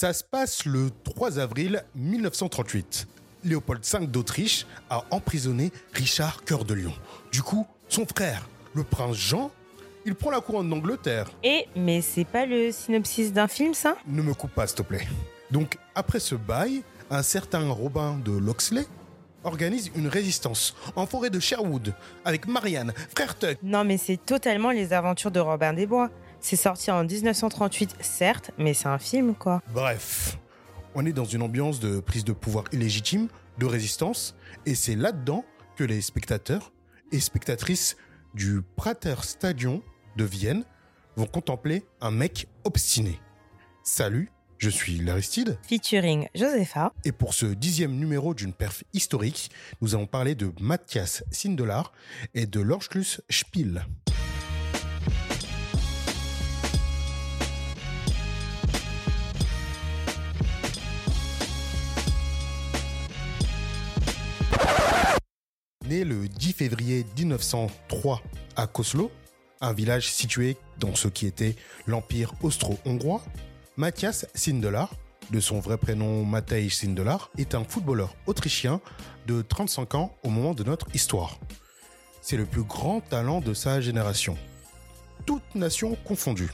Ça se passe le 3 avril 1938. Léopold V d'Autriche a emprisonné Richard Cœur de Lion. Du coup, son frère, le prince Jean, il prend la couronne d'Angleterre. Et, mais c'est pas le synopsis d'un film, ça? Ne me coupe pas, s'il te plaît. Donc, après ce bail, un certain Robin de Loxley organise une résistance en forêt de Sherwood avec Marianne, frère Tuck. Non, mais c'est totalement les aventures de Robin des Bois. C'est sorti en 1938, certes, mais c'est un film, quoi. Bref, on est dans une ambiance de prise de pouvoir illégitime, de résistance, et c'est là-dedans que les spectateurs et spectatrices du Prater Stadion de Vienne vont contempler un mec obstiné. Salut, je suis l'Aristide. Featuring Josepha. Et pour ce dixième numéro d'une perf historique, nous allons parler de Matthias Sindelar et de l'Orschluss Spiel. Né le 10 février 1903 à Koslo, un village situé dans ce qui était l'Empire austro-hongrois, Matthias Sindelar, de son vrai prénom Matej Sindelar, est un footballeur autrichien de 35 ans au moment de notre histoire. C'est le plus grand talent de sa génération. Toutes nations confondues.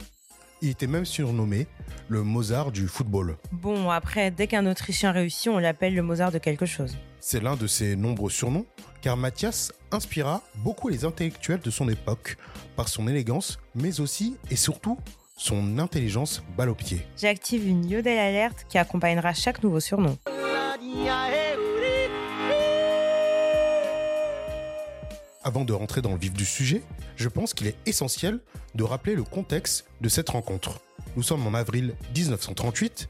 Il était même surnommé le Mozart du football. Bon, après, dès qu'un Autrichien réussit, on l'appelle le Mozart de quelque chose. C'est l'un de ses nombreux surnoms, car Mathias inspira beaucoup les intellectuels de son époque par son élégance, mais aussi et surtout son intelligence balle au pied. J'active une Yodel alerte qui accompagnera chaque nouveau surnom. Avant de rentrer dans le vif du sujet, je pense qu'il est essentiel de rappeler le contexte de cette rencontre. Nous sommes en avril 1938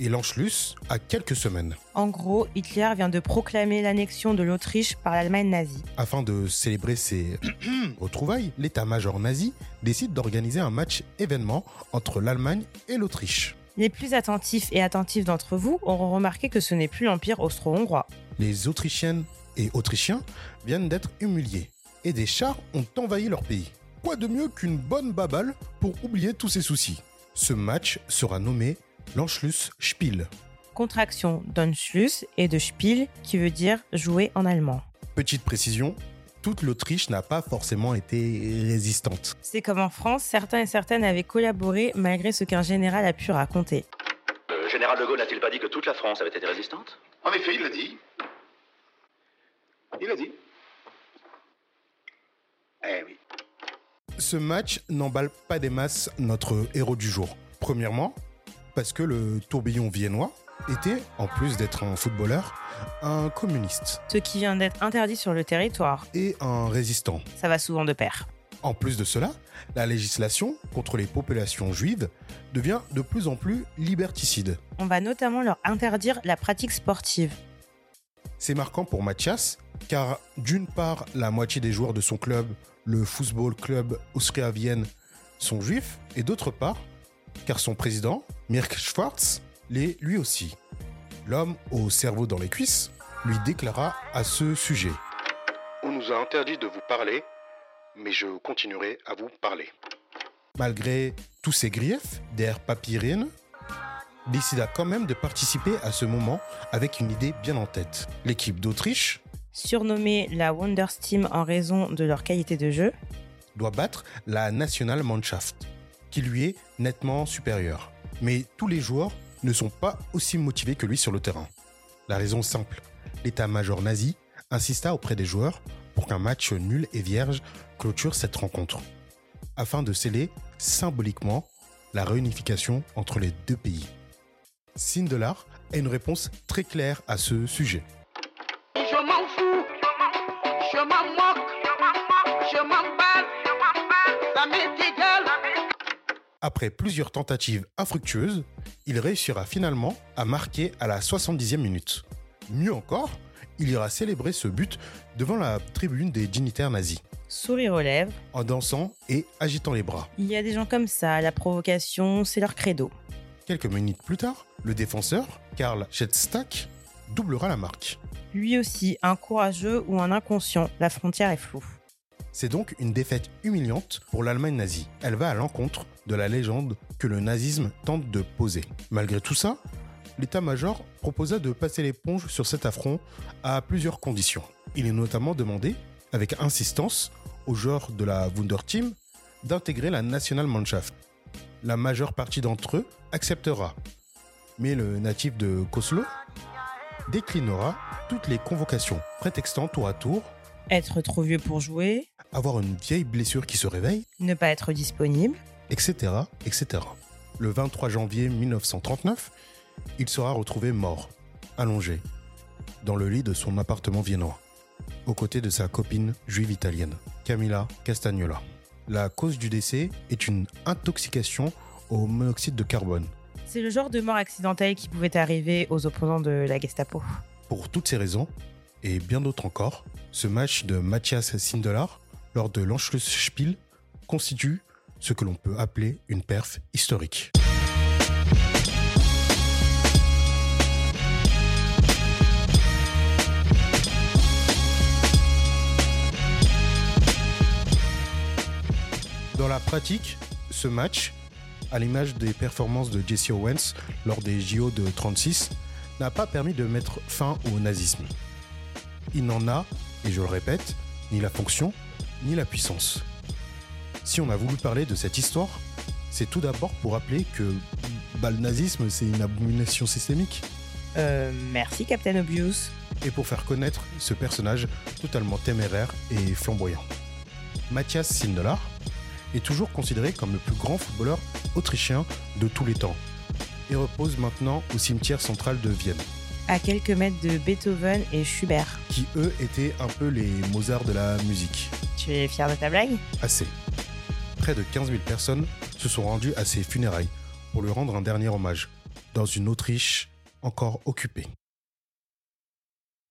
et l'Anschluss a quelques semaines. En gros, Hitler vient de proclamer l'annexion de l'Autriche par l'Allemagne nazie. Afin de célébrer ces retrouvailles, l'état-major nazi décide d'organiser un match événement entre l'Allemagne et l'Autriche. Les plus attentifs et attentifs d'entre vous auront remarqué que ce n'est plus l'Empire austro-hongrois. Les Autrichiennes et Autrichiens viennent d'être humiliés et des chars ont envahi leur pays. Quoi de mieux qu'une bonne baballe pour oublier tous ces soucis? Ce match sera nommé l'Anschluss Spiel. Contraction d'Anschluss et de Spiel qui veut dire jouer en allemand. Petite précision, toute l'Autriche n'a pas forcément été résistante. C'est comme en France, certains et certaines avaient collaboré malgré ce qu'un général a pu raconter. Le général de Gaulle n'a-t-il pas dit que toute la France avait été résistante? En effet, il l'a dit. Il l'a dit. Eh oui. Ce match n'emballe pas des masses notre héros du jour. Premièrement, parce que le tourbillon viennois était, en plus d'être un footballeur, un communiste Ce qui vient d'être interdit sur le territoire. et un résistant. Ça va souvent de pair. En plus de cela, la législation contre les populations juives devient de plus en plus liberticide. On va notamment leur interdire la pratique sportive. C'est marquant pour Mathias, car d'une part, la moitié des joueurs de son club, le Football Club Austria Vienne, sont juifs, et d'autre part, car son président, Mirk Schwartz, l'est lui aussi. L'homme au cerveau dans les cuisses lui déclara à ce sujet. On nous a interdit de vous parler, mais je continuerai à vous parler. Malgré tous ses griefs, Der Papyrine décida quand même de participer à ce moment avec une idée bien en tête. L'équipe d'Autriche Surnommée la Wondersteam en raison de leur qualité de jeu, doit battre la Nationalmannschaft, qui lui est nettement supérieure. Mais tous les joueurs ne sont pas aussi motivés que lui sur le terrain. La raison simple, l'état-major nazi insista auprès des joueurs pour qu'un match nul et vierge clôture cette rencontre, afin de sceller symboliquement la réunification entre les deux pays. Sindelar a une réponse très claire à ce sujet. Après plusieurs tentatives infructueuses, il réussira finalement à marquer à la 70e minute. Mieux encore, il ira célébrer ce but devant la tribune des dignitaires nazis, sourire aux lèvres. en dansant et agitant les bras. Il y a des gens comme ça, la provocation, c'est leur credo. Quelques minutes plus tard, le défenseur, Karl Schettstack, doublera la marque. Lui aussi, un courageux ou un inconscient, la frontière est floue. C'est donc une défaite humiliante pour l'Allemagne nazie. Elle va à l'encontre de la légende que le nazisme tente de poser. Malgré tout ça, l'état-major proposa de passer l'éponge sur cet affront à plusieurs conditions. Il est notamment demandé, avec insistance, aux joueurs de la Wunderteam d'intégrer la Nationalmannschaft. La majeure partie d'entre eux acceptera, mais le natif de Koslo déclinera toutes les convocations, prétextant tour à tour Être trop vieux pour jouer, avoir une vieille blessure qui se réveille, ne pas être disponible. etc., etc. Le 23 janvier 1939, il sera retrouvé mort, allongé, dans le lit de son appartement viennois, aux côtés de sa copine juive italienne, Camilla Castagnola. La cause du décès est une intoxication au monoxyde de carbone. C'est le genre de mort accidentelle qui pouvait arriver aux opposants de la Gestapo. Pour toutes ces raisons, et bien d'autres encore, ce match de Matthias Sindelar lors de l'Anschlussspiel constitue ce que l'on peut appeler une perf historique. Dans la pratique, ce match, à l'image des performances de Jesse Owens lors des JO de 36, n'a pas permis de mettre fin au nazisme. Il n'en a, et je le répète, ni la fonction, ni la puissance. Si on a voulu parler de cette histoire, c'est tout d'abord pour rappeler que bah, le nazisme, c'est une abomination systémique, Euh, merci Captain Obvious. et pour faire connaître ce personnage totalement téméraire et flamboyant. Matthias Sindelar est toujours considéré comme le plus grand footballeur autrichien de tous les temps et repose maintenant au cimetière central de Vienne, À quelques mètres de Beethoven et Schubert. qui eux étaient un peu les Mozart de la musique. Tu es fier de ta blague? Assez. Près de 15 000 personnes se sont rendues à ses funérailles pour lui rendre un dernier hommage, dans une Autriche encore occupée.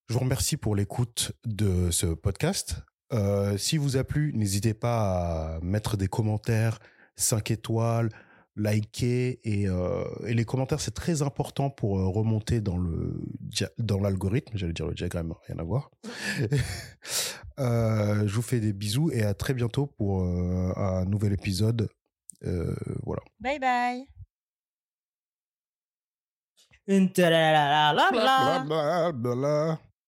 Je vous remercie pour l'écoute de ce podcast. Euh, si vous a plu, n'hésitez pas à mettre des commentaires, 5 étoiles, liker et, euh, et les commentaires c'est très important pour euh, remonter dans le dans l'algorithme. J'allais dire le diagramme, rien à voir. Euh, je vous fais des bisous et à très bientôt pour euh, un nouvel épisode. Euh, voilà. Bye bye. Blablabla.